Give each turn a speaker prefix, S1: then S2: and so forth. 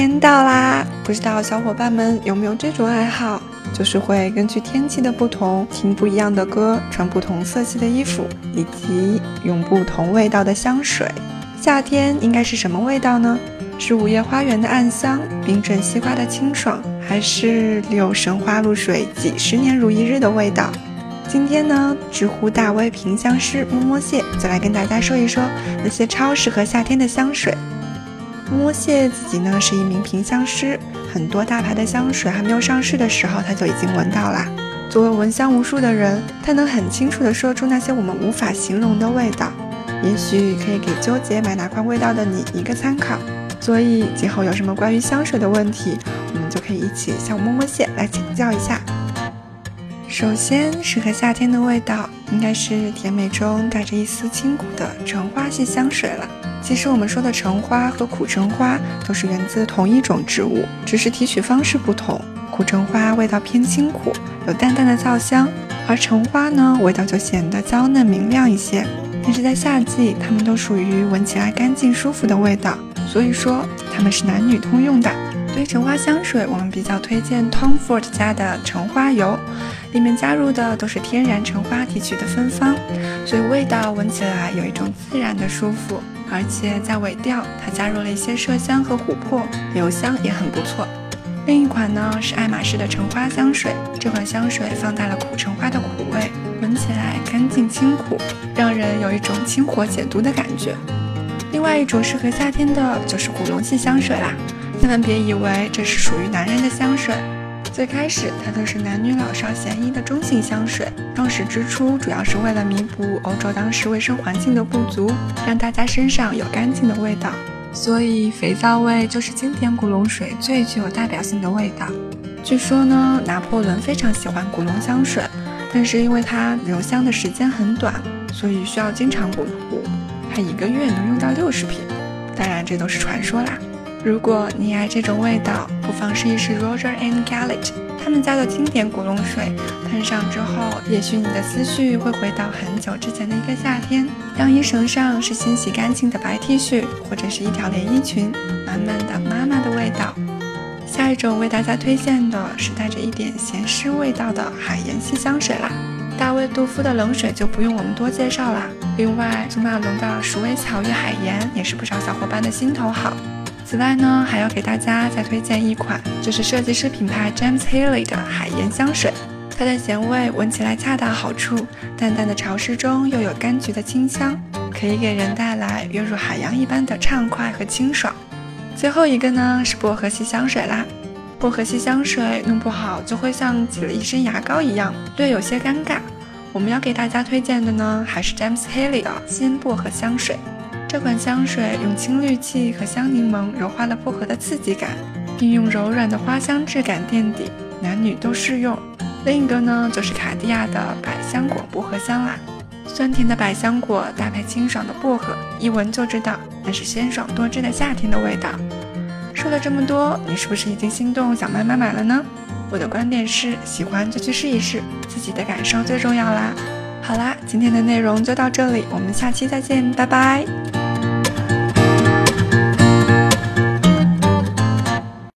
S1: 天到啦！不知道小伙伴们有没有这种爱好，就是会根据天气的不同，听不一样的歌，穿不同色系的衣服，以及用不同味道的香水。夏天应该是什么味道呢？是午夜花园的暗香，冰镇西瓜的清爽，还是六神花露水几十年如一日的味道？今天呢，知乎大 V 评香师摸摸蟹就来跟大家说一说那些超适合夏天的香水。摸摸蟹自己呢是一名评香师，很多大牌的香水还没有上市的时候，他就已经闻到啦。作为闻香无数的人，他能很清楚地说出那些我们无法形容的味道，也许可以给纠结买哪款味道的你一个参考。所以今后有什么关于香水的问题，我们就可以一起向摸摸蟹来请教一下。首先，适合夏天的味道应该是甜美中带着一丝清苦的橙花系香水了。其实我们说的橙花和苦橙花都是源自同一种植物，只是提取方式不同。苦橙花味道偏清苦，有淡淡的皂香，而橙花呢，味道就显得娇嫩明亮一些。但是在夏季，它们都属于闻起来干净舒服的味道，所以说它们是男女通用的。对橙花香水，我们比较推荐 Tom Ford 家的橙花油，里面加入的都是天然橙花提取的芬芳，所以味道闻起来有一种自然的舒服。而且在尾调，它加入了一些麝香和琥珀，留香也很不错。另一款呢是爱马仕的橙花香水，这款香水放大了苦橙花的苦味，闻起来干净清苦，让人有一种清火解毒的感觉。另外一种适合夏天的就是古龙系香水啦。千万别以为这是属于男人的香水，最开始它都是男女老少咸宜的中性香水。创始之初，主要是为了弥补欧洲当时卫生环境的不足，让大家身上有干净的味道。所以肥皂味就是经典古龙水最具有代表性的味道。据说呢，拿破仑非常喜欢古龙香水，但是因为它留香的时间很短，所以需要经常补涂。他一个月能用到六十瓶，当然这都是传说啦。如果你爱这种味道，不妨试一试 Roger and Gallet 他们家的经典古龙水，喷上之后，也许你的思绪会回到很久之前的一个夏天。晾衣绳上是新洗干净的白 T 恤，或者是一条连衣裙，满满的妈妈的味道。下一种为大家推荐的是带着一点咸湿味道的海盐系香水啦。大卫杜夫的冷水就不用我们多介绍啦。另外，祖马龙的鼠尾草与海盐也是不少小伙伴的心头好。此外呢，还要给大家再推荐一款，就是设计师品牌 James Haley 的海盐香水。它的咸味闻起来恰到好处，淡淡的潮湿中又有柑橘的清香，可以给人带来跃入海洋一般的畅快和清爽。最后一个呢是薄荷系香水啦，薄荷系香水弄不好就会像挤了一身牙膏一样，略有些尴尬。我们要给大家推荐的呢，还是 James Haley 的新薄荷香水。这款香水用青绿气和香柠檬柔化了薄荷的刺激感，并用柔软的花香质感垫底，男女都适用。另一个呢，就是卡地亚的百香果薄荷香啦，酸甜的百香果搭配清爽的薄荷，一闻就知道那是鲜爽多汁的夏天的味道。说了这么多，你是不是已经心动想买买买了呢？我的观点是，喜欢就去试一试，自己的感受最重要啦。好啦，今天的内容就到这里，我们下期再见，拜拜。